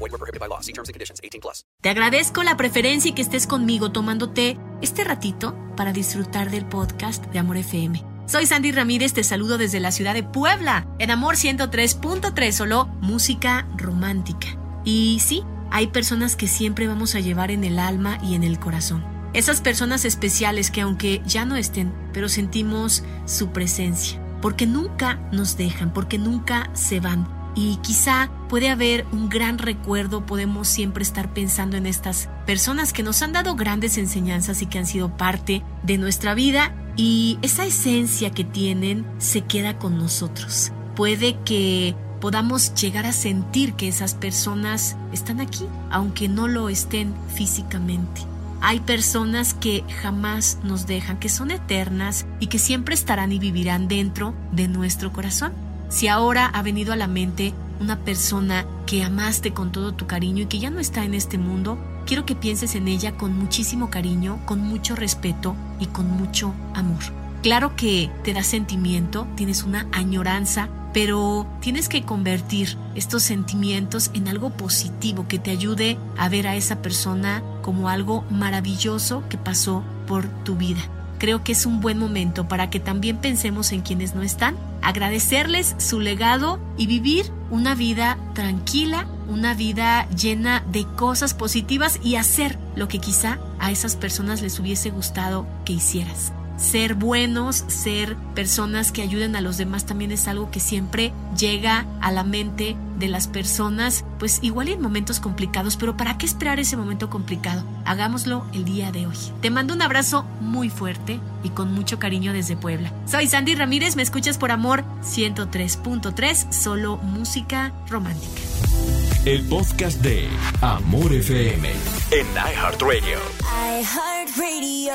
Void were prohibited by law. See terms and conditions. 18 plus. Te agradezco la preferencia y que estés conmigo tomándote este ratito para disfrutar del podcast de Amor FM. Soy Sandy Ramírez, te saludo desde la ciudad de Puebla, en Amor 103.3, solo música romántica. Y sí, hay personas que siempre vamos a llevar en el alma y en el corazón. Esas personas especiales que aunque ya no estén, pero sentimos su presencia, porque nunca nos dejan, porque nunca se van. Y quizá puede haber un gran recuerdo, podemos siempre estar pensando en estas personas que nos han dado grandes enseñanzas y que han sido parte de nuestra vida y esa esencia que tienen se queda con nosotros. Puede que podamos llegar a sentir que esas personas están aquí, aunque no lo estén físicamente. Hay personas que jamás nos dejan, que son eternas y que siempre estarán y vivirán dentro de nuestro corazón. Si ahora ha venido a la mente una persona que amaste con todo tu cariño y que ya no está en este mundo, quiero que pienses en ella con muchísimo cariño, con mucho respeto y con mucho amor. Claro que te da sentimiento, tienes una añoranza, pero tienes que convertir estos sentimientos en algo positivo que te ayude a ver a esa persona como algo maravilloso que pasó por tu vida. Creo que es un buen momento para que también pensemos en quienes no están, agradecerles su legado y vivir una vida tranquila, una vida llena de cosas positivas y hacer lo que quizá a esas personas les hubiese gustado que hicieras ser buenos, ser personas que ayuden a los demás también es algo que siempre llega a la mente de las personas, pues igual en momentos complicados, pero ¿para qué esperar ese momento complicado? Hagámoslo el día de hoy. Te mando un abrazo muy fuerte y con mucho cariño desde Puebla. Soy Sandy Ramírez, me escuchas por amor 103.3, solo música romántica. El podcast de Amor FM en iHeartRadio. iHeartRadio.